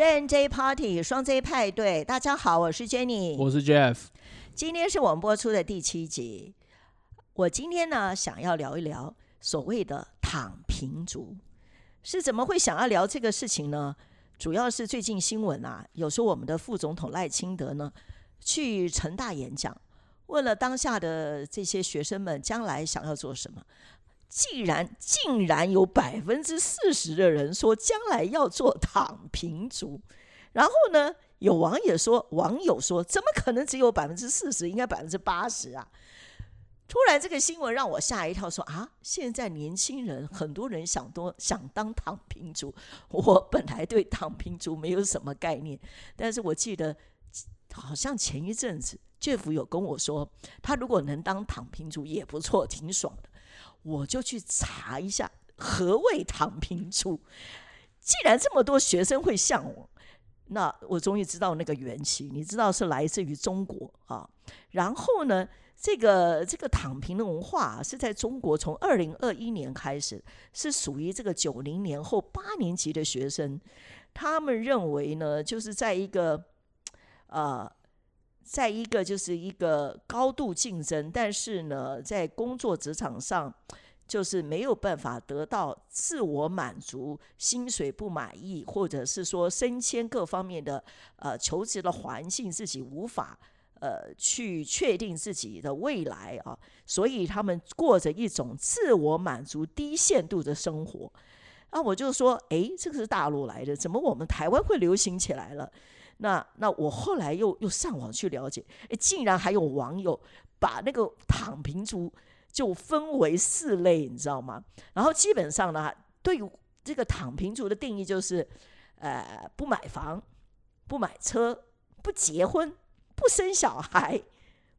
J Party 双 J 派对，大家好，我是 Jenny，我是 Jeff。今天是我们播出的第七集。我今天呢，想要聊一聊所谓的躺平族是怎么会想要聊这个事情呢？主要是最近新闻啊，有时候我们的副总统赖清德呢去成大演讲，问了当下的这些学生们将来想要做什么。既然竟然有百分之四十的人说将来要做躺平族，然后呢，有网友说，网友说，怎么可能只有百分之四十？应该百分之八十啊！突然这个新闻让我吓一跳，说啊，现在年轻人很多人想多想当躺平族。我本来对躺平族没有什么概念，但是我记得好像前一阵子 Jeff 有跟我说，他如果能当躺平族也不错，挺爽的。我就去查一下何谓躺平族。既然这么多学生会向往，那我终于知道那个缘起。你知道是来自于中国啊。然后呢，这个这个躺平的文化是在中国从二零二一年开始，是属于这个九零年后八年级的学生。他们认为呢，就是在一个呃，在一个就是一个高度竞争，但是呢，在工作职场上。就是没有办法得到自我满足，薪水不满意，或者是说升迁各方面的呃求职的环境，自己无法呃去确定自己的未来啊，所以他们过着一种自我满足低限度的生活。啊，我就说，哎，这个是大陆来的，怎么我们台湾会流行起来了？那那我后来又又上网去了解，哎，竟然还有网友把那个躺平族。就分为四类，你知道吗？然后基本上呢，对这个躺平族的定义就是，呃，不买房，不买车，不结婚，不生小孩，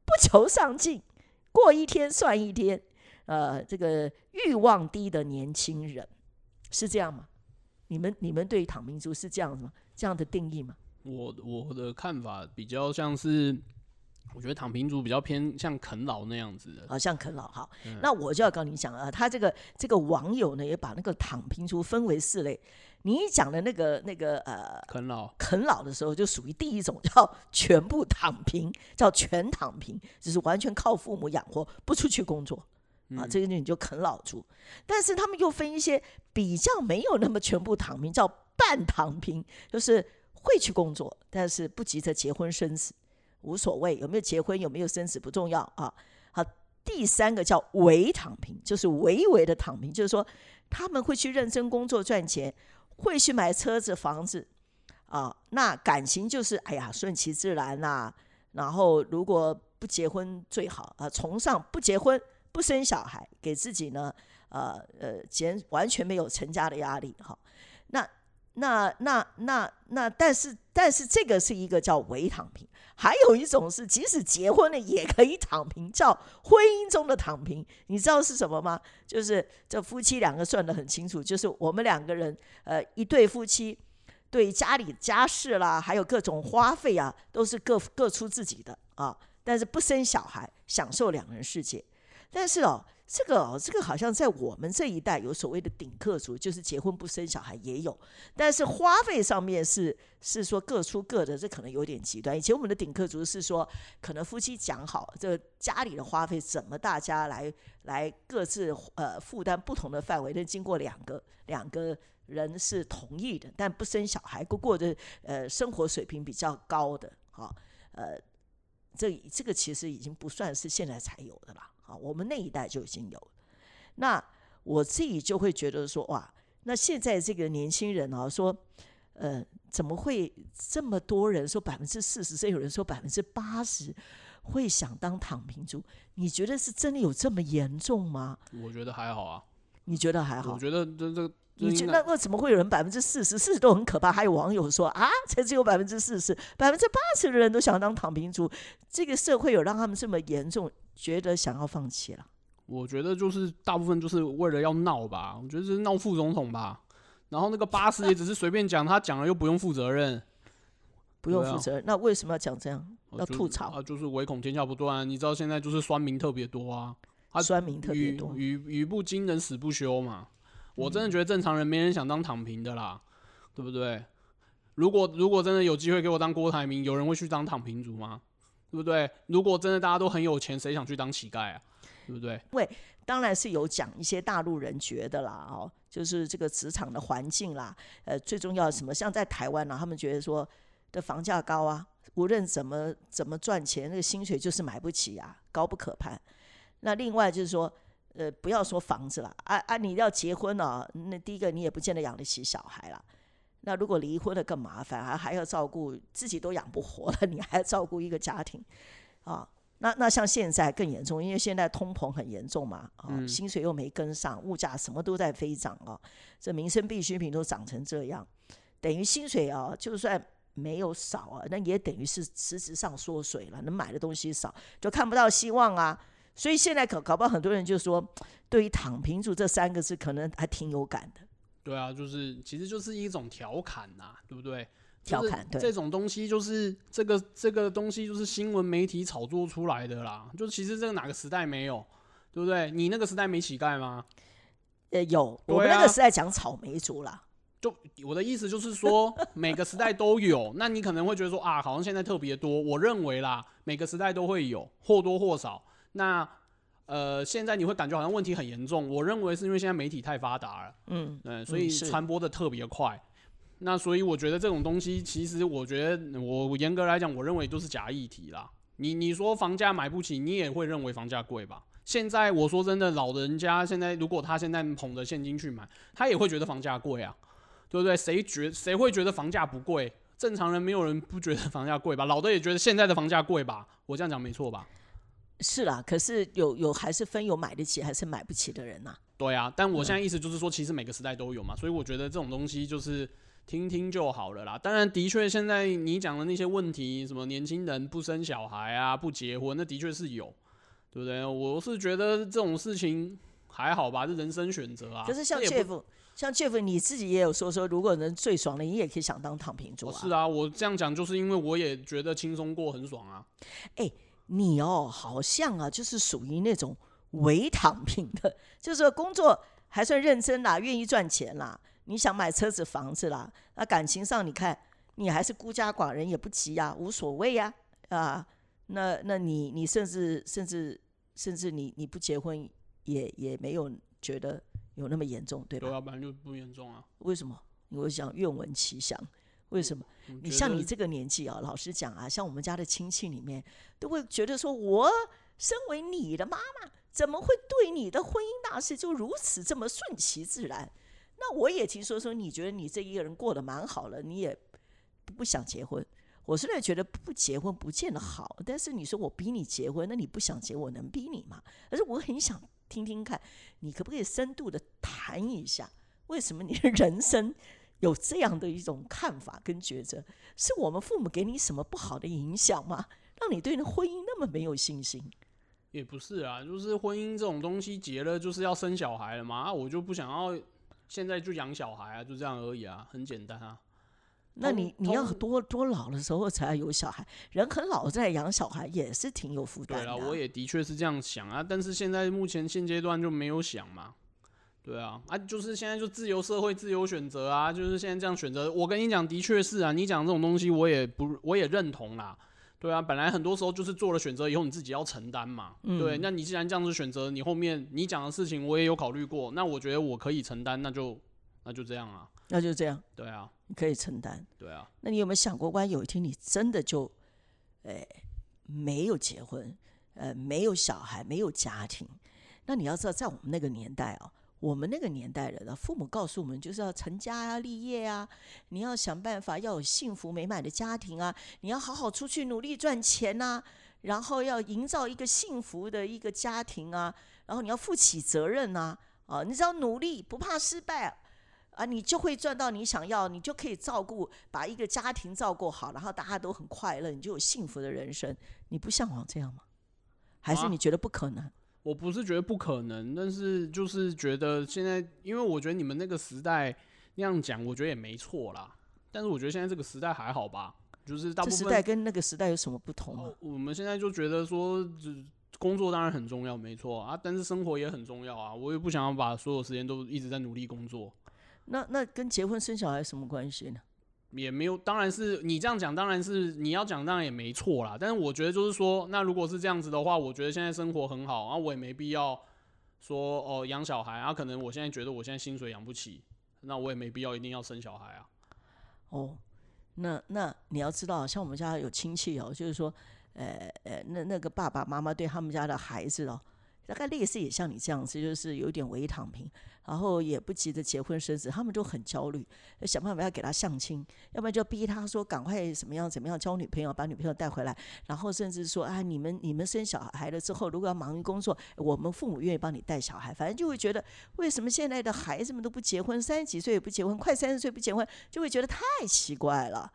不求上进，过一天算一天。呃，这个欲望低的年轻人是这样吗？你们你们对躺平族是这样吗？这样的定义吗？我我的看法比较像是。我觉得躺平族比较偏像啃老那样子的，啊像啃老好。那我就要跟你讲啊，他这个这个网友呢，也把那个躺平族分为四类。你讲的那个那个呃，啃老啃老的时候，就属于第一种，叫全部躺平，叫全躺平，就是完全靠父母养活，不出去工作啊，这个你就啃老族。但是他们又分一些比较没有那么全部躺平，叫半躺平，就是会去工作，但是不急着结婚生子。无所谓有没有结婚有没有生子不重要啊。好，第三个叫微躺平，就是微微的躺平，就是说他们会去认真工作赚钱，会去买车子房子啊。那感情就是哎呀顺其自然呐。然后如果不结婚最好啊，崇尚不结婚不生小孩，给自己呢呃呃减完全没有成家的压力哈。那那那那那但是但是这个是一个叫伪躺平。还有一种是，即使结婚了也可以躺平，叫婚姻中的躺平。你知道是什么吗？就是这夫妻两个算得很清楚，就是我们两个人，呃，一对夫妻，对家里家事啦，还有各种花费啊，都是各各出自己的啊。但是不生小孩，享受两人世界。但是哦。这个哦，这个好像在我们这一代有所谓的顶客族，就是结婚不生小孩也有，但是花费上面是是说各出各的，这可能有点极端。以前我们的顶客族是说，可能夫妻讲好，这家里的花费怎么大家来来各自呃负担不同的范围，但经过两个两个人是同意的，但不生小孩过过的呃生活水平比较高的，哈呃，这这个其实已经不算是现在才有的了了。我们那一代就已经有，那我自己就会觉得说，哇，那现在这个年轻人啊，说，呃，怎么会这么多人说百分之四十，甚至有人说百分之八十会想当躺平族？你觉得是真的有这么严重吗？我觉得还好啊。你觉得还好？我觉得这这，你觉得那怎么会有人百分之四十？四十都很可怕。还有网友说啊，才只有百分之四十，百分之八十的人都想当躺平族，这个社会有让他们这么严重？觉得想要放弃了，我觉得就是大部分就是为了要闹吧，我觉得是闹副总统吧。然后那个八十也只是随便讲，他讲了又不用负责任，不用负责任。那为什么要讲这样？要吐槽啊？就是唯恐天下不乱。你知道现在就是酸民特别多啊，他酸民特别多，语语不惊人死不休嘛。我真的觉得正常人没人想当躺平的啦，对不对？如果如果真的有机会给我当郭台铭，有人会去当躺平族吗？对不对？如果真的大家都很有钱，谁想去当乞丐啊？对不对？当然是有讲一些大陆人觉得啦，哦，就是这个职场的环境啦，呃，最重要什么？像在台湾呢、他们觉得说的房价高啊，无论怎么怎么赚钱，那个薪水就是买不起啊，高不可攀。那另外就是说，呃，不要说房子了，啊啊，你要结婚了、那第一个你也不见得养得起小孩了。那如果离婚了更麻烦，还还要照顾自己都养不活了，你还要照顾一个家庭，啊，那那像现在更严重，因为现在通膨很严重嘛，啊，嗯薪水又没跟上，物价什么都在飞涨啊，这民生必需品都涨成这样，等于薪水啊，就算没有少啊，那也等于是实质上缩水了，能买的东西少，就看不到希望啊。所以现在搞搞不好很多人就说，对于“躺平族”这三个字，可能还挺有感的。对啊，就是其实就是一种调侃呐、对不对？调侃对这种东西，就是这个这个东西，就是新闻媒体炒作出来的啦。就是其实这个哪个时代没有，对不对？你那个时代没乞丐吗？呃，有我们那个时代讲草莓族啦，就我的意思就是说，每个时代都有。那你可能会觉得说啊，好像现在特别多。我认为啦，每个时代都会有，或多或少。那呃，现在你会感觉好像问题很严重。我认为是因为现在媒体太发达了，嗯，嗯，所以传播的特别快。那所以我觉得这种东西，其实我觉得我我严格来讲，我认为都是假议题啦。你你说房价买不起，你也会认为房价贵吧？现在我说真的，老人家现在如果他现在捧着现金去买，他也会觉得房价贵啊，对不对？谁觉谁会觉得房价不贵？正常人没有人不觉得房价贵吧？老的也觉得现在的房价贵吧？我这样讲没错吧？是啦。可是有有还是分有买得起还是买不起的人呐、对啊，但我现在意思就是说，其实每个时代都有嘛，所以我觉得这种东西就是听听就好了啦。当然，的确现在你讲的那些问题，什么年轻人不生小孩啊、不结婚，那的确是有，对不对？我是觉得这种事情还好吧，是人生选择啊。可是像 Jeff，像 Jeff 你自己也有说说，如果能最爽的，你也可以想当躺平族啊。哦是啊，我这样讲就是因为我也觉得轻松过很爽啊。你哦，好像啊，就是属于那种伪躺平的，就是说工作还算认真啦，愿意赚钱啦，你想买车子房子啦，那感情上你看你还是孤家寡人也不急呀、无所谓呀啊那那你你甚至甚至甚至你你不结婚也也没有觉得有那么严重，对吧？对啊，本来就不严重啊。为什么？我想愿闻其详。为什么？你像你这个年纪啊，老实讲啊，像我们家的亲戚里面，都会觉得说，我身为你的妈妈，怎么会对你的婚姻大事就如此这么顺其自然？那我也听说说，你觉得你这一个人过得蛮好了，你也不不想结婚。我虽然觉得不结婚不见得好，但是你说我逼你结婚，那你不想结，我能逼你吗？而是我很想听听看，你可不可以深度的谈一下，为什么你的人生有这样的一种看法跟抉择？是我们父母给你什么不好的影响吗？让你对那婚姻那么没有信心？也不是啊，就是婚姻这种东西结了就是要生小孩了嘛，啊，我就不想要现在就养小孩啊，就这样而已啊，很简单啊。那你你要多多老的时候才要有小孩，人很老再养小孩也是挺有负担的啊。我也的确是这样想啊，但是现在目前现阶段就没有想嘛。对啊，啊，就是现在就自由社会自由选择啊，就是现在这样选择。我跟你讲，的确是啊，你讲这种东西我也不我也认同啦。对啊，本来很多时候就是做了选择以后你自己要承担嘛。对，那你既然这样子选择，你后面你讲的事情我也有考虑过，那我觉得我可以承担，那就那就这样啊。那就这样，对啊，你可以承担。对啊，那你有没有想过，万一有一天你真的就，呃，没有结婚，呃，没有小孩，没有家庭，那你要知道，在我们那个年代啊，我们那个年代人啊，父母告诉我们就是要成家啊、立业啊，你要想办法要有幸福美满的家庭啊，你要好好出去努力赚钱呐、然后要营造一个幸福的一个家庭啊，然后你要负起责任呐、啊，你只要努力，不怕失败。啊，你就会赚到你想要，你就可以照顾，把一个家庭照顾好，然后大家都很快乐，你就有幸福的人生。你不向往这样吗？还是啊你觉得不可能？我不是觉得不可能，但是就是觉得现在，因为我觉得你们那个时代那样讲，我觉得也没错啦。但是我觉得现在这个时代还好吧，就是大部分这时代跟那个时代有什么不同？我们现在就觉得说，只工作当然很重要，没错啊，但是生活也很重要啊。我也不想要把所有时间都一直在努力工作。那那跟结婚生小孩什么关系呢？也没有，当然是你这样讲，当然是你要讲，当然也没错啦。但是我觉得就是说，那如果是这样子的话，我觉得现在生活很好，然后我也没必要说哦养小孩啊。可能我现在觉得我现在薪水养不起，那我也没必要一定要生小孩啊。哦，那那你要知道，像我们家有亲戚哦，就是说，呃呃，那那个爸爸妈妈对他们家的孩子哦。大概类似也像你这样子，就是有点微躺平，然后也不急着结婚生子，他们都很焦虑，想办法要给他相亲，要不然就逼他说赶快怎么样怎么样交女朋友，把女朋友带回来，然后甚至说啊，你们你们生小孩了之后，如果要忙于工作，我们父母愿意帮你带小孩，反正就会觉得为什么现在的孩子们都不结婚，三十几岁也不结婚，快三十岁不结婚，就会觉得太奇怪了。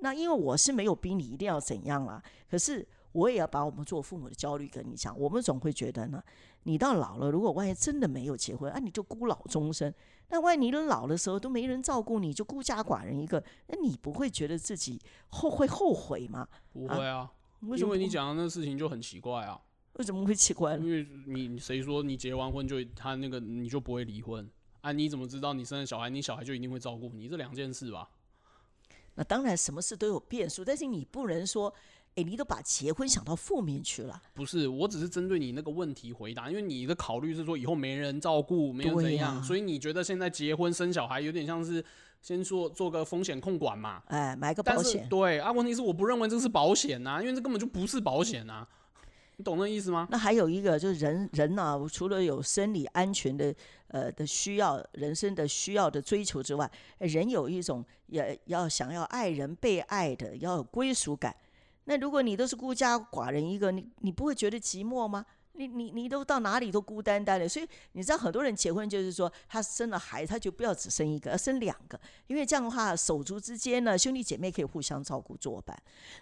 那因为我是没有逼你一定要怎样了，可是。我也要把我们做父母的焦虑跟你讲，我们总会觉得呢，你到老了，如果万一真的没有结婚，啊，你就孤老终生。那万一你老的时候都没人照顾你，就孤家寡人一个，那你不会觉得自己后会后悔吗？不会啊，因为你讲的那事情就很奇怪啊。为什么会奇怪？因为你谁说你结完婚就他那个你就不会离婚？啊，你怎么知道你生了小孩，你小孩就一定会照顾你？这两件事吧。那当然，什么事都有变数，但是你不能说。哎，你都把结婚想到负面去了？不是，我只是针对你那个问题回答，因为你的考虑是说以后没人照顾，没有怎样，所以你觉得现在结婚生小孩有点像是先做做个风险控管嘛？哎，买个保险。对啊，问题是我不认为这是保险呐，因为这根本就不是保险呐，你懂那意思吗？那还有一个就是人人呢，除了有生理安全的呃的需要，人生的需要的追求之外，人有一种也要想要爱人被爱的，要有归属感。那如果你都是孤家寡人一个，你你不会觉得寂寞吗？你你你都到哪里都孤单单的，所以你知道很多人结婚就是说，他生了孩子，他就不要只生一个，要生两个，因为这样的话手足之间呢，兄弟姐妹可以互相照顾作伴。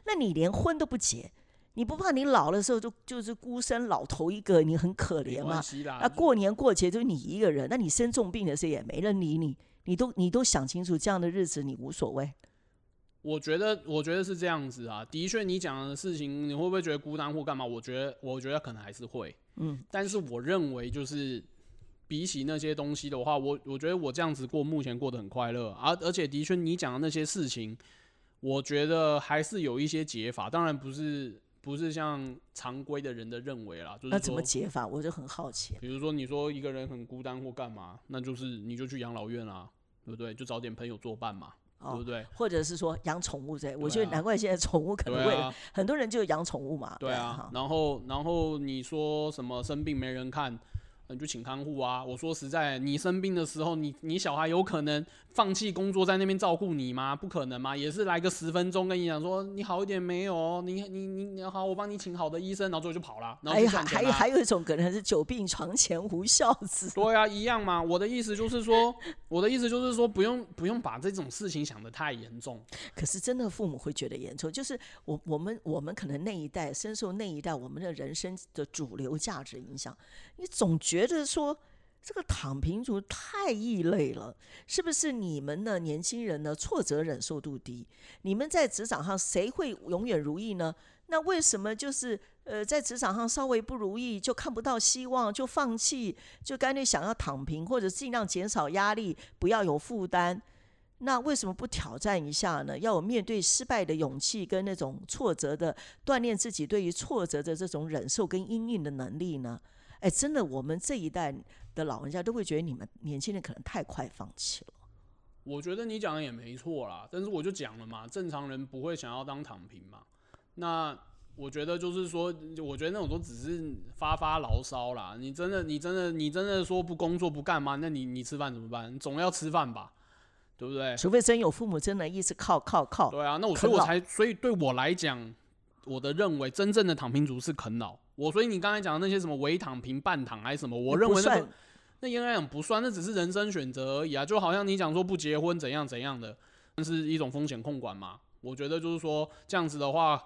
那你连婚都不结，你不怕你老的时候就就是孤身老头一个，你很可怜吗？那，过年过节就你一个人，那你生重病的时候也没人理你，你都你都想清楚，这样的日子你无所谓。我觉得，我觉得是这样子啊。的确，你讲的事情，你会不会觉得孤单或干嘛？我觉得，我觉得可能还是会。嗯。但是我认为，就是比起那些东西的话，我我觉得我这样子过，目前过得很快乐。而而且，的确，你讲的那些事情，我觉得还是有一些解法。当然，不是不是像常规的人的认为啦。就是那怎么解法？我就很好奇。比如说，你说一个人很孤单或干嘛，那就是你就去养老院啦，对不对？就找点朋友作伴嘛。对不对？或者是说养宠物这，我觉得难怪现在宠物可能会很多人就养宠物嘛。对啊，然后然后你说什么生病没人看？你就请看护啊！我说实在，你生病的时候，你你小孩有可能放弃工作在那边照顾你吗？不可能吗？也是来个十分钟跟你讲说你好一点没有？你你你你好，我帮你请好的医生，然后最后就跑了。还还还有一种可能是久病床前无孝子。对啊，一样嘛。我的意思就是说，我的意思就是说，不用不用把这种事情想得太严重。可是真的父母会觉得严重，就是我我们我们可能那一代深受那一代我们的人生的主流价值影响，你总觉。觉得说这个躺平族太异类了，是不是？你们的年轻人呢，挫折忍受度低。你们在职场上谁会永远如意呢？那为什么就是呃，在职场上稍微不如意就看不到希望，就放弃，就干脆想要躺平，或者尽量减少压力，不要有负担？那为什么不挑战一下呢？要有面对失败的勇气，跟那种挫折的锻炼自己对于挫折的这种忍受跟应应的能力呢？哎，真的，我们这一代的老人家都会觉得你们年轻人可能太快放弃了。我觉得你讲的也没错啦，但是我就讲了嘛，正常人不会想要当躺平嘛。那我觉得就是说，我觉得那种都只是发发牢骚啦。你真的，你真的，你真的说不工作不干嘛？那你你吃饭怎么办？总要吃饭吧，对不对？除非真有父母真的一直靠靠靠。对啊，那我所以我才所以对我来讲，我的认为真正的躺平族是啃老。我所以你刚才讲的那些什么微躺平、半躺还是什么，我认为那个那应该讲不算，那只是人生选择而已啊。就好像你讲说不结婚怎样怎样的，那是一种风险控管嘛。我觉得就是说这样子的话，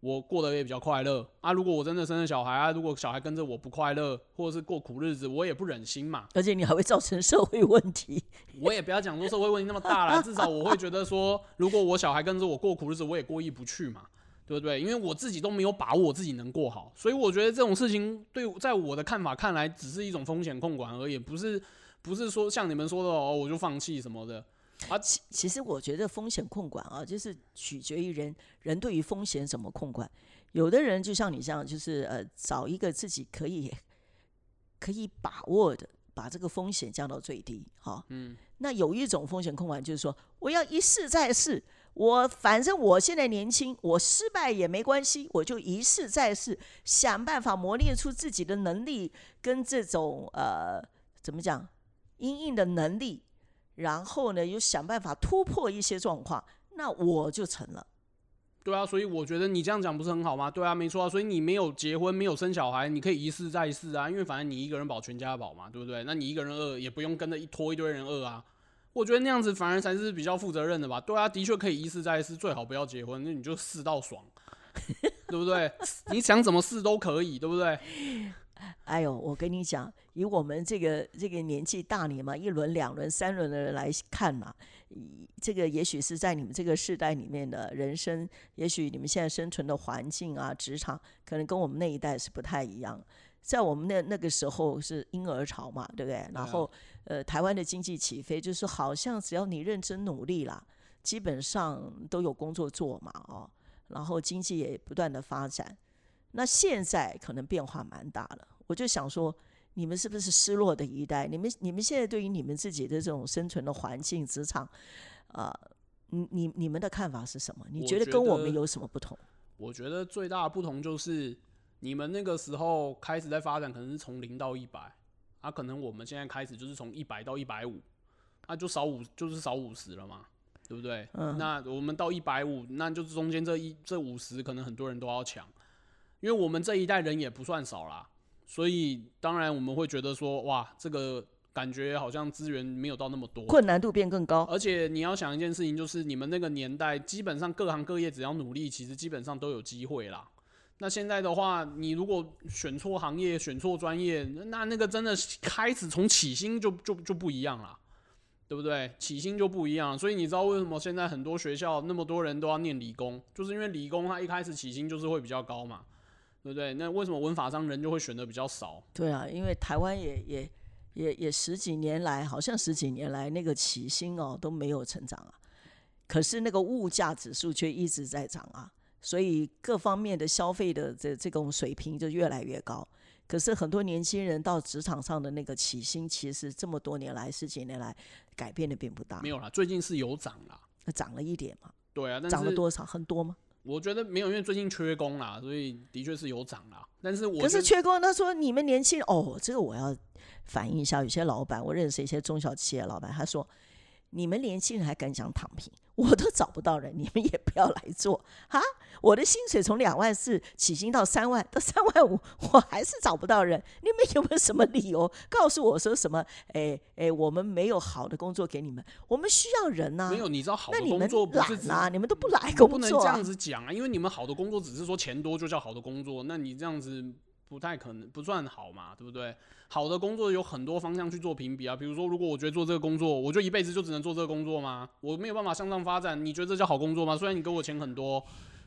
我过得也比较快乐啊。如果我真的生了小孩啊，如果小孩跟着我不快乐，或者是过苦日子，我也不忍心嘛。而且你还会造成社会问题。我也不要讲说社会问题那么大了，至少我会觉得说，如果我小孩跟着我过苦日子，我也过意不去嘛。对不对？因为我自己都没有把握自己能过好，所以我觉得这种事情对在我的看法看来，只是一种风险控管而已，不是不是说像你们说的哦，我就放弃什么的。啊其其实我觉得风险控管啊，就是取决于人人对于风险怎么控管。有的人就像你这样，就是呃，找一个自己可以可以把握的，把这个风险降到最低。哈、嗯，那有一种风险控管，就是说我要一试再试，我反正我现在年轻，我失败也没关系，我就一试再试，想办法磨练出自己的能力跟这种呃怎么讲，应应的能力，然后呢又想办法突破一些状况，那我就成了。对啊，所以我觉得你这样讲不是很好吗？对啊，没错啊，所以你没有结婚，没有生小孩，你可以一试再试啊，因为反正你一个人保全家保嘛，对不对？那你一个人饿也不用跟着一拖一堆人饿啊。我觉得那样子反而才是比较负责任的吧。对啊，的确可以一试再试，最好不要结婚，那你就试到爽，对不对？你想怎么试都可以，对不对？哎呦，我跟你讲，以我们这个这个年纪大你嘛，一轮、两轮、三轮的人来看嘛，以这个也许是在你们这个世代里面的人生，也许你们现在生存的环境啊、职场，可能跟我们那一代是不太一样。在我们那那个时候是婴儿潮嘛，对不对？然后呃，台湾的经济起飞，就是好像只要你认真努力啦，基本上都有工作做嘛，哦，然后经济也不断的发展。那现在可能变化蛮大了，我就想说，你们是不是失落的一代？你们你们现在对于你们自己的这种生存的环境、职场，啊、你你你们的看法是什么？你觉觉得跟我们有什么不同？我觉得最大的不同就是，你们那个时候开始在发展，可能是从零到一百，啊，可能我们现在开始就是从一百到一百五，那就少五，就是少五十了嘛，对不对？嗯那我们到一百五，那就是中间这一这五十，可能很多人都要抢，因为我们这一代人也不算少啦，所以当然我们会觉得说，哇，这个感觉好像资源没有到那么多，困难度变更高，而且你要想一件事情，就是你们那个年代，基本上各行各业只要努力，其实基本上都有机会啦。那现在的话，你如果选错行业、选错专业，那那个真的开始从起薪就就就不一样了，对不对？起薪就不一样。所以你知道为什么现在很多学校那么多人都要念理工，就是因为理工它一开始起薪就是会比较高嘛，对不对？那为什么文法商人就会选的比较少？对啊，因为台湾也也也也十几年来，好像十几年来那个起薪哦都没有成长啊，可是那个物价指数却一直在涨啊，所以各方面的消费的这这种水平就越来越高。可是很多年轻人到职场上的那个起薪，其实这么多年来十几年来改变的并不大没，有啦，最近是有涨啦。涨了一点嘛，对啊，但涨了多少？很多吗？我觉得没有，因为最近缺工啦，所以的确是有涨啦。但是我可是缺工，他说你们年轻人哦，这个我要反映一下。有些老板，我认识一些中小企业老板，他说你们年轻人还敢想躺平，我都找不到人，你们也不要来做啊！我的薪水从两万四起薪到三万，到三万五，我还是找不到人。你们有没有什么理由告诉我说什么？哎哎，我们没有好的工作给你们，我们需要人呐、没有，你知道好的工作不是只懒啊，你们都不来工作、啊不能这样。子讲啊，因为你们好的工作只是说钱多就叫好的工作，那你这样子不太可能，不算好嘛，对不对？好的工作有很多方向去做评比啊，比如说，如果我觉得做这个工作，我就一辈子就只能做这个工作吗？我没有办法向上发展，你觉得这叫好工作吗？虽然你给我钱很多，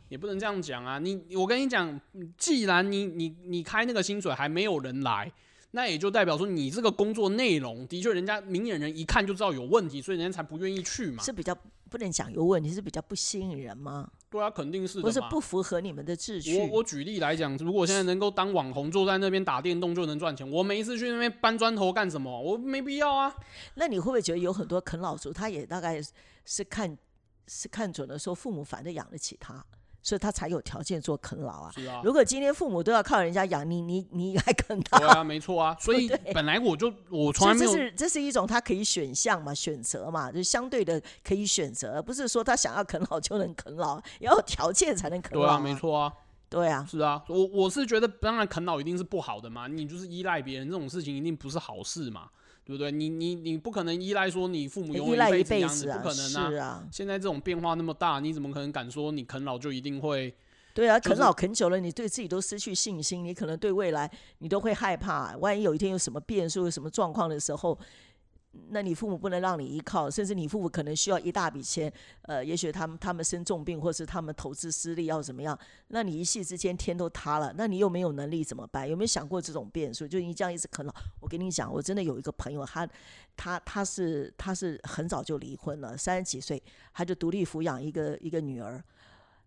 也不能这样讲啊。你，我跟你讲，既然你你你开那个薪水还没有人来，那也就代表说你这个工作内容的确人家明眼人一看就知道有问题，所以人家才不愿意去嘛。是比较不能讲有问题，是比较不吸引人吗？对啊，肯定是的。不是不符合你们的秩序。我我举例来讲，如果现在能够当网红，坐在那边打电动就能赚钱，我每一次去那边搬砖头干什么？我没必要啊。那你会不会觉得有很多啃老族，他也大概是看是看准了说父母反正养得起他，所以他才有条件做啃老啊？是啊，如果今天父母都要靠人家养你，你你还啃他？对啊，没错啊。所以本来我就我从来没有这是这是一种他可以选项嘛，选择嘛，就相对的可以选择，而不是说他想要啃老就能啃老，要有条件才能啃老、对啊，没，错啊，对啊，是啊。我我是觉得，当然啃老一定是不好的嘛，你就是依赖别人这种事情一定不是好事嘛，对不对？你你你不可能依赖说你父母永依赖一辈子不可能是啊，现在这种变化那么大，你怎么可能敢说你啃老就一定会？对啊，啃老啃久了，你对自己都失去信心，你可能对未来你都会害怕，万一有一天有什么变数、有什么状况的时候，那你父母不能让你依靠，甚至你父母可能需要一大笔钱，呃，也许他们他们生重病，或是他们投资失利要怎么样？那你一夕之间天都塌了，那你又没有能力怎么办？有没有想过这种变数？就你这样一直啃老，我跟你讲，我真的有一个朋友，他他他是他是很早就离婚了，三十几岁他就独立抚养一个一个女儿，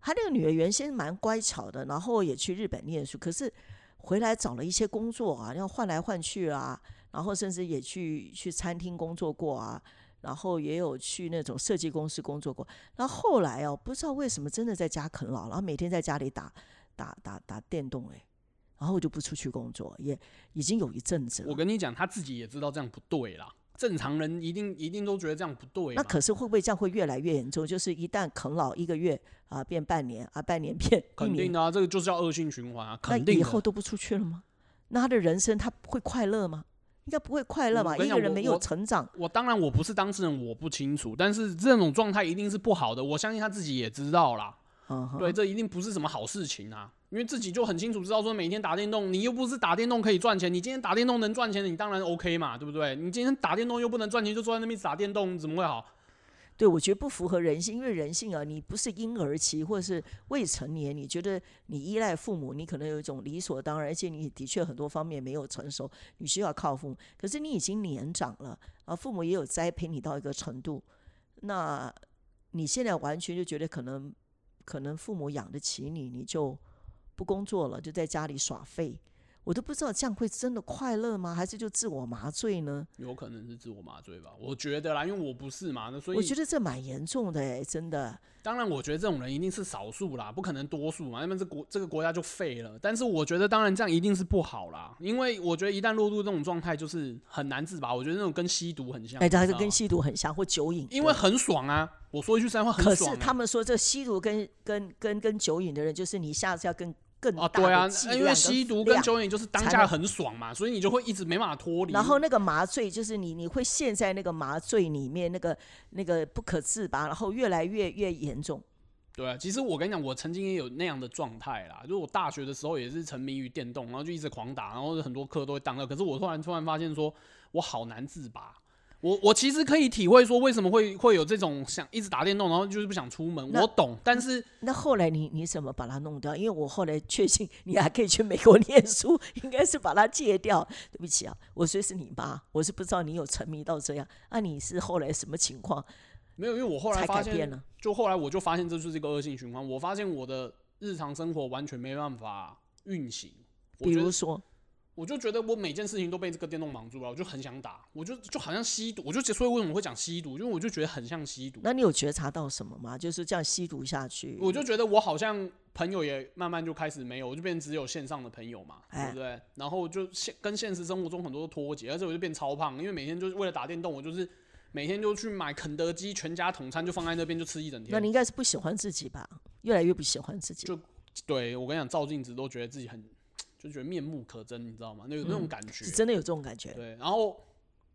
他那个女儿原先蛮乖巧的，然后也去日本念书，可是回来找了一些工作啊，要换来换去啊。然后甚至也去去餐厅工作过啊，然后也有去那种设计公司工作过。然后后来哦，不知道为什么真的在家啃老，然后每天在家里打打打打电动哎，然后我就不出去工作，也已经有一阵子了。我跟你讲，他自己也知道这样不对啦。正常人一定一定都觉得这样不对。那可是会不会这样会越来越严重？就是一旦啃老一个月啊，变半年啊，半年变肯定的啊，这个就是叫恶性循环啊。肯定以后都不出去了吗？那他的人生他会快乐吗？应该不会快乐吧？一个人没有成长。我当然我不是当事人，我不清楚。但是这种状态一定是不好的，我相信他自己也知道啦。对，这一定不是什么好事情啊！因为自己就很清楚知道，说每天打电动，你又不是打电动可以赚钱。你今天打电动能赚钱，你当然 OK 嘛，对不对？你今天打电动又不能赚钱，就坐在那边打电动，怎么会好？对，我觉得不符合人性，因为人性啊，你不是婴儿期或者是未成年，你觉得你依赖父母，你可能有一种理所当然，而且你的确很多方面没有成熟，你需要靠父母。可是你已经年长了啊，父母也有栽培你到一个程度，那你现在完全就觉得可能可能父母养得起你，你就不工作了，就在家里耍废。我都不知道这样会真的快乐吗？还是就自我麻醉呢？有可能是自我麻醉吧，我觉得啦，因为我不是嘛，那所以我觉得这蛮严重的哎，真的。当然，我觉得这种人一定是少数啦，不可能多数嘛，要不然这国这个国家就废了。但是我觉得，当然这样一定是不好啦，因为我觉得一旦落入这种状态，就是很难自拔。我觉得那种跟吸毒很像，哎，这还是跟吸毒很像，或酒瘾，因为很爽啊。我说一句实在话，可是他们说这吸毒跟跟跟跟酒瘾的人，就是你下次要跟。更啊，对啊，因为吸毒跟酒瘾就是当下很爽嘛，所以你就会一直没办法脱离。然后那个麻醉就是你，你会陷在那个麻醉里面，那个那个不可自拔，然后越来越越严重。对啊，其实我跟你讲，我曾经也有那样的状态啦，就是我大学的时候也是沉迷于电动，然后就一直狂打，然后很多课都会当了。可是我突然突然发现，说我好难自拔。我我其实可以体会说为什么会会有这种想一直打电动，然后就是不想出门。我懂，但是那后来你你怎么把它弄掉？因为我后来确信你还可以去美国念书，应该是把它戒掉。对不起啊，我虽是你妈，我是不知道你有沉迷到这样。那你是后来什么情况？没有，因为我后来发现，就后来我就发现这就是一个恶性循环。我发现我的日常生活完全没办法运行。比如说。我就觉得我每件事情都被这个电动绑住了，我就很想打，我就就好像吸毒，我就所以为什么会讲吸毒，因为我就觉得很像吸毒。那你有觉察到什么吗？就是这样吸毒下去，我就觉得我好像朋友也慢慢就开始没有，我就变只有线上的朋友嘛，对不对？然后就现跟现实生活中很多都脱节，而且我就变超胖，因为每天就是为了打电动，我就是每天就去买肯德基全家桶餐，就放在那边就吃一整天。那你应该是不喜欢自己吧？越来越不喜欢自己。就对我跟你讲，照镜子都觉得自己很。就觉得面目可憎，你知道吗？那有那种感觉，是真的有这种感觉。对，然后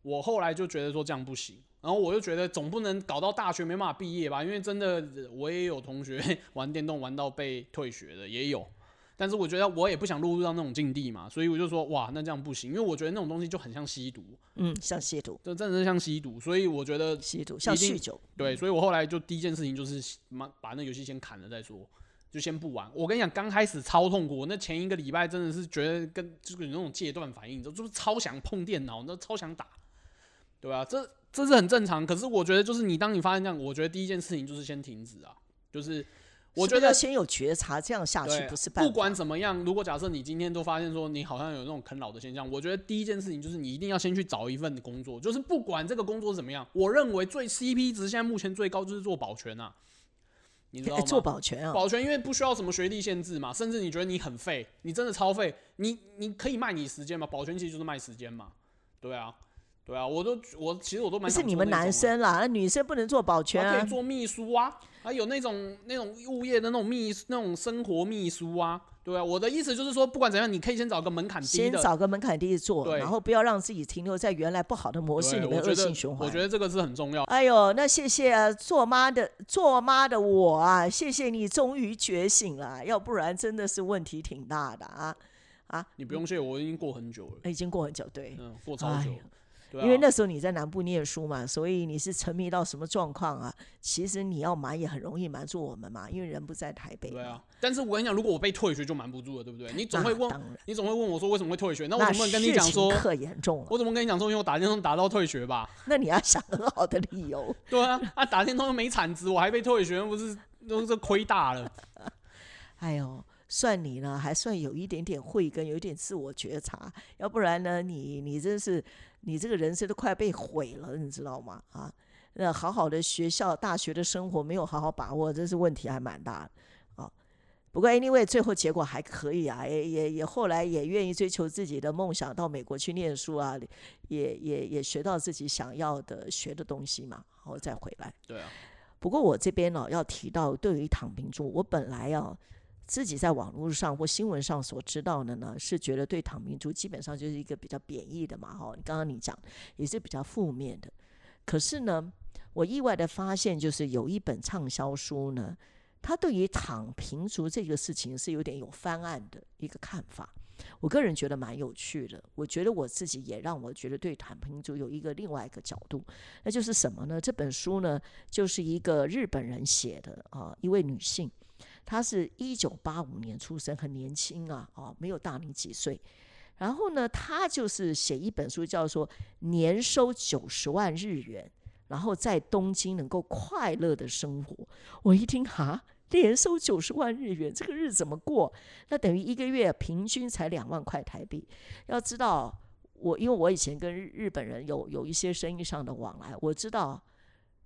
我后来就觉得说这样不行，然后我就觉得总不能搞到大学没办法毕业吧？因为真的我也有同学 玩电动玩到被退学的也有，但是我觉得我也不想落入到那种境地嘛，所以我就说哇，那这样不行，因为我觉得那种东西就很像吸毒，嗯，像吸毒，这真的是像吸毒，所以我觉得吸毒像酗酒，对，所以我后来就第一件事情就是把把那游戏先砍了再说。就先不玩。我跟你讲，刚开始超痛苦。那前一个礼拜真的是觉得跟就是有那种戒断反应，就就是超想碰电脑，那超想打，对吧？这这是很正常。可是我觉得，就是你当你发现这样，我觉得第一件事情就是先停止啊。就是我觉得先有觉察，这样下去不是办法。不管怎么样，如果假设你今天都发现说你好像有那种啃老的现象，我觉得第一件事情就是你一定要先去找一份工作。就是不管这个工作怎么样，我认为最 CP 值现在目前最高就是做保全啊。你知道吗？做保全啊，保全因为不需要什么学历限制嘛，甚至你觉得你很废，你真的超废，你你可以卖你时间嘛？保全其实就是卖时间嘛，对啊，对啊，我都我其实我都蛮是你们男生啦，那女生不能做保全啊，可以做秘书啊，还有那种那种物业的那种秘那种生活秘书啊。对啊，我的意思就是说，不管怎样，你可以先找个门槛低的，先找个门槛低的做，然后不要让自己停留在原来不好的模式里面恶性循环。我觉得这个是很重要。哎呦，那谢谢做妈的做妈的我啊，谢谢你终于觉醒了，要不然真的是问题挺大的啊啊！你不用谢，我已经过很久了，已经过很久，对，嗯，过超久。对啊因为那时候你在南部念书嘛，所以你是沉迷到什么状况啊？其实你要瞒也很容易瞒住我们嘛，因为人不在台北。对啊，，但是我跟你讲，如果我被退学就瞒不住了，对不对？你总会问，你总会问我说为什么会退学？那我那总不能跟你讲说，可严重了，我怎么跟你讲说，因为我打电动打到退学吧？那你要想很好的理由。对啊，啊打电动又没产值，我还被退学，不是都是亏大了？哎呦，算你呢，还算有一点点慧根，有一点自我觉察，要不然呢，你你真是你这个人生都快被毁了，你知道吗？啊，那好好的学校、大学的生活没有好好把握，这是问题还蛮大的啊。不过 anyway，最后结果还可以啊，也也也后来也愿意追求自己的梦想，到美国去念书啊，也也也学到自己想要的学的东西嘛，然后再回来。对啊，不过我这边呢、要提到，对于躺平族，我本来啊自己在网络上或新闻上所知道的呢，是觉得对躺平族基本上就是一个比较贬义的嘛，哈，刚刚你讲也是比较负面的。可是呢，我意外的发现，就是有一本畅销书呢，它对于躺平族这个事情是有点有翻案的一个看法。我个人觉得蛮有趣的，我觉得我自己也让我觉得对躺平族有一个另外一个角度，那就是什么呢？这本书呢，就是一个日本人写的啊，一位女性，他是一九八五年出生，很年轻啊，哦，没有大你几岁。然后呢，他就是写一本书，叫做《年收九十万日元》，然后在东京能够快乐的生活。我一听哈，年收九十万日元，这个日子怎么过？那等于一个月平均才两万块台币。要知道，我因为我以前跟日日本人有有一些生意上的往来，我知道，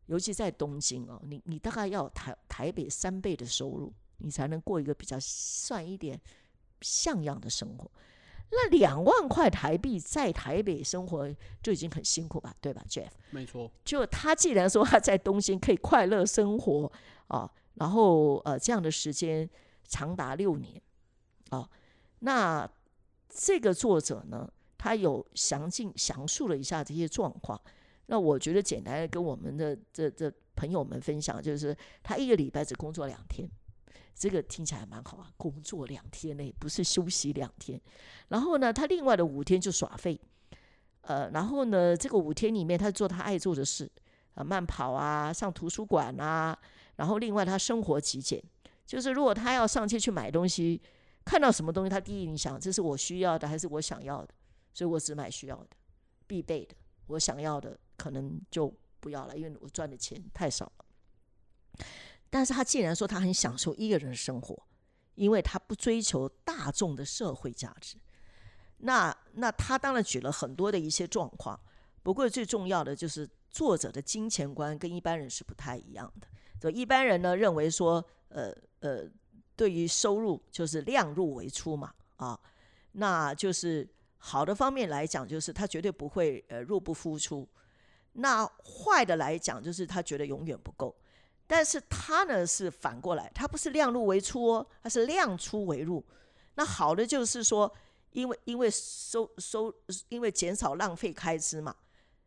尤其在东京哦，你你大概要台台北三倍的收入，你才能过一个比较算一点像样的生活。那两万块台币在台北生活就已经很辛苦吧，对吧，Jeff？没错，就他既然说他在东京可以快乐生活啊，然后呃这样的时间长达六年啊，那这个作者呢，他有详尽详述了一下这些状况。那我觉得简单的跟我们的这这朋友们分享，就是他一个礼拜只工作两天，这个听起来蛮好啊，工作两天呢，不是休息两天。然后呢，他另外的五天就耍废，呃，然后呢，这个五天里面他做他爱做的事，啊，慢跑啊，上图书馆啊，然后另外他生活极简，就是如果他要上街去买东西，看到什么东西，他第一印象这是我需要的还是我想要的，所以我只买需要的、必备的，我想要的可能就不要了，因为我赚的钱太少了。但是他既然说他很享受一个人的生活，因为他不追求大众的社会价值，那那他当然举了很多的一些状况。不过最重要的就是作者的金钱观跟一般人是不太一样的。就一般人呢认为说，呃呃，对于收入就是量入为出嘛，啊，那就是好的方面来讲，就是他绝对不会呃入不敷出。那坏的来讲，就是他觉得永远不够。但是他呢是反过来，他不是量入为出哦，他是量出为入。那好的就是说，因为因为收收，因为减少浪费开支嘛。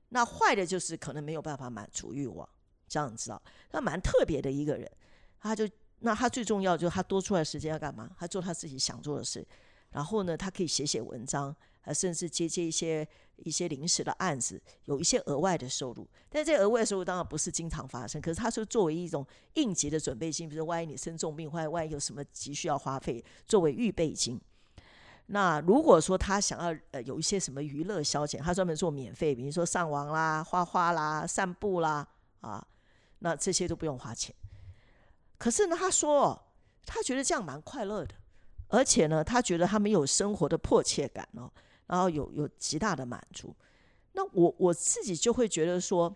那坏的就是可能没有办法满足欲望，这样子啊，他蛮特别的一个人。他就那他最重要就是他多出来时间要干嘛？他做他自己想做的事，然后呢，他可以写写文章，啊，甚至接接一些一些临时的案子，有一些额外的收入。但这额外收入当然不是经常发生，可是他是作为一种应急的准备金，比如万一你生重病，或者万一有什么急需要花费，作为预备金。那如果说他想要呃有一些什么娱乐消遣，他专门做免费，比如说上网啦、画画啦、散步啦啊，那这些都不用花钱。可是呢，他说他觉得这样蛮快乐的，而且呢，他觉得他没有生活的迫切感哦，然后有有极大的满足。那我我自己就会觉得说，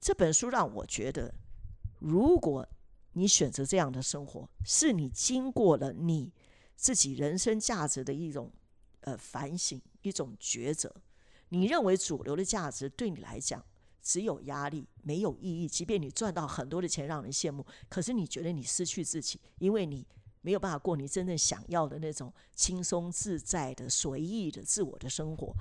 这本书让我觉得，如果你选择这样的生活，是你经过了你自己人生价值的一种呃反省，一种抉择。你认为主流的价值对你来讲只有压力，没有意义。即便你赚到很多的钱，让人羡慕，可是你觉得你失去自己，因为你没有办法过你真正想要的那种轻松自在的、随意的自我的生活。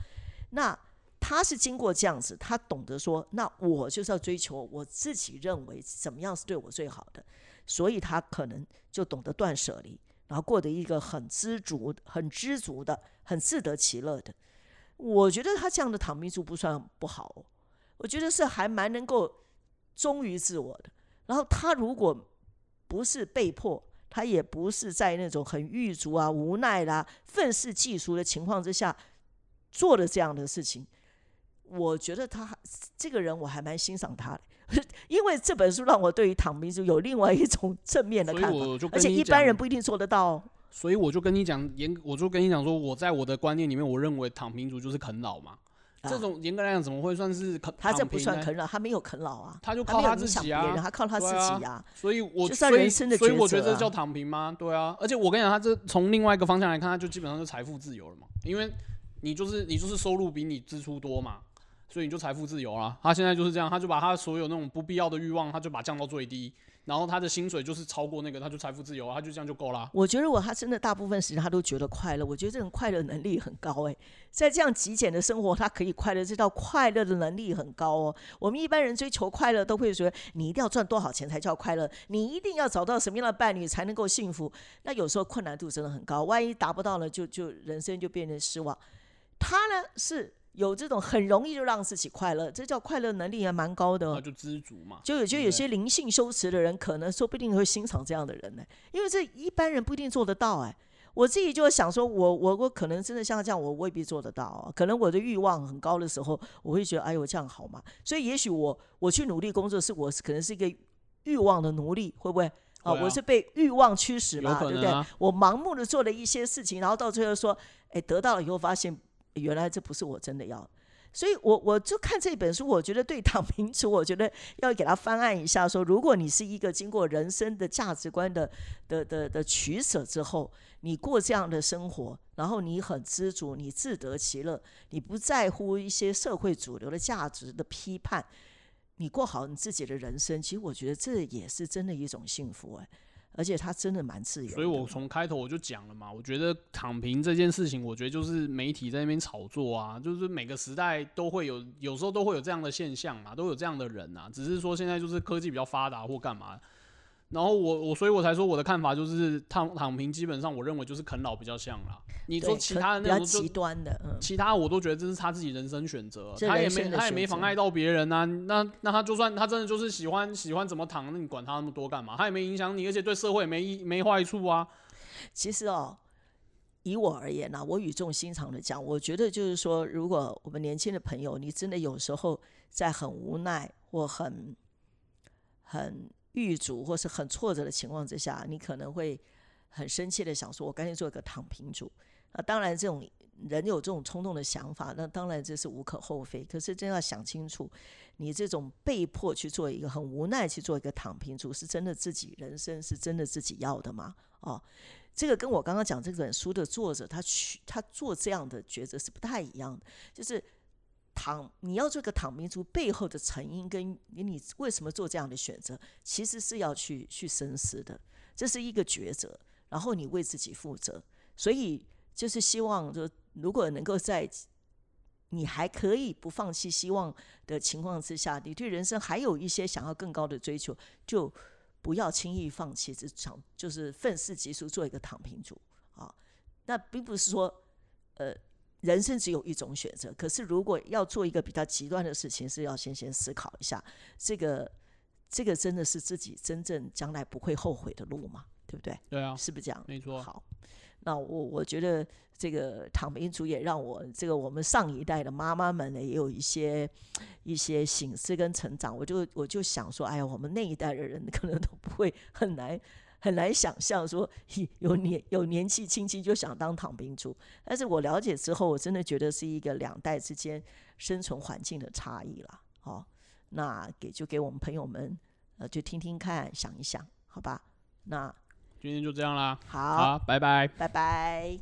那他是经过这样子，他懂得说，那我就是要追求我自己认为怎么样是对我最好的，所以他可能就懂得断舍离，然后过得一个很知足、很知足的、很自得其乐的。我觉得他这样的躺平族不算不好、哦，我觉得是还蛮能够忠于自我的。然后他如果不是被迫，他也不是在那种很狱卒啊、无奈啦、愤世嫉俗的情况之下做了这样的事情，我觉得他这个人我还蛮欣赏他的。因为这本书让我对于躺平族有另外一种正面的看法，而且一般人不一定做得到哦。所以我就跟你讲，严，我就跟你讲说，我在我的观念里面，我认为躺平族就是啃老嘛。这啊种严格来讲，怎么会算是啃？他这不算啃老，他没有啃老啊，他就靠他自己啊响别人，他靠他自己啊。所以我所以所以我觉得这叫躺平吗？对啊，而且我跟你讲，他这从另外一个方向来看，他就基本上就财富自由了嘛，因为你就是你就是收入比你支出多嘛，所以你就财富自由啦。他现在就是这样，他就把他所有那种不必要的欲望，他就把它降到最低，然后他的薪水就是超过那个，他就财富自由，他就这样就够啦。我觉得我他真的大部分时间他都觉得快乐，我觉得这种快乐能力很高哎，在这样极简的生活，他可以快乐，这叫快乐的能力很高哦。我们一般人追求快乐，都会觉得你一定要赚多少钱才叫快乐，你一定要找到什么样的伴侣才能够幸福。那有时候困难度真的很高，万一达不到了，就就人生就变成失望。他呢是有这种很容易就让自己快乐，这叫快乐能力还蛮高的哦。那就知足嘛。就有就有些灵性修持的人，可能说不定会欣赏这样的人呢，因为这一般人不一定做得到哎。我自己就想说我，我我可能真的像这样，我未必做得到、啊。可能我的欲望很高的时候，我会觉得，哎呦，这样好嘛？所以也许我我去努力工作，是我是可能是一个欲望的奴隶，会不会？啊，我是被欲望驱使有嘛，对不对？我盲目的做了一些事情，然后到最后说，哎，得到了以后发现，原来这不是我真的要。所以我我就看这本书，我觉得对躺平族，我觉得要给他翻案一下说如果你是一个经过人生的价值观的的的的取舍之后，你过这样的生活，然后你很知足，你自得其乐，你不在乎一些社会主流的价值的批判，你过好你自己的人生，其实我觉得这也是真的一种幸福哎，而且他真的蛮自由。所以我从开头我就讲了嘛，我觉得躺平这件事情，我觉得就是媒体在那边炒作啊，就是每个时代都会有，有时候都会有这样的现象嘛，都有这样的人啊，只是说现在就是科技比较发达或干嘛。然后我我所以我才说我的看法就是躺躺平，基本上我认为就是啃老比较像啦。你对说其他的那种极端的，嗯，其他我都觉得这是他自己人生选择，他也没他也没妨碍到别人啊。那那他就算他真的就是喜欢喜欢怎么躺，那你管他那么多干嘛？他也没影响你，而且对社会也没益没坏处啊。其实哦，以我而言呢、啊我语重心长的讲，我觉得就是说，如果我们年轻的朋友，你真的有时候在很无奈或很很郁卒或是很挫折的情况之下，你可能会很生气的想说，我干脆做一个躺平主。那当然，这种人有这种冲动的想法，那当然这是无可厚非。可是真要想清楚，你这种被迫去做一个很无奈去做一个躺平主，是真的自己人生是真的自己要的吗？哦，这个跟我刚刚讲这本书的作者他去他做这样的抉择是不太一样的，就是躺你要做个躺平族背后的成因跟你你为什么做这样的选择，其实是要去去深思的，这是一个抉择，然后你为自己负责，所以就是希望就如果能够在你还可以不放弃希望的情况之下，你对人生还有一些想要更高的追求，就不要轻易放弃这场，就是愤世嫉俗，做一个躺平族啊。那并不是说，呃，人生只有一种选择。可是如果要做一个比较极端的事情，是要先先思考一下，这个这个真的是自己真正将来不会后悔的路吗？对不对？对啊，是不是这样？没错。好，那我我觉得这个躺平族也让我这个我们上一代的妈妈们呢，也有一些一些醒思跟成长。我就我就想说，哎呀，我们那一代的人 可能都不会很难很难想象说有年有年纪轻轻就想当躺平族。但是我了解之后，我真的觉得是一个两代之间生存环境的差异了。好，那给就给我们朋友们呃，就听听看，想一想，好吧？那今天就这样啦，好，好，拜拜。拜拜。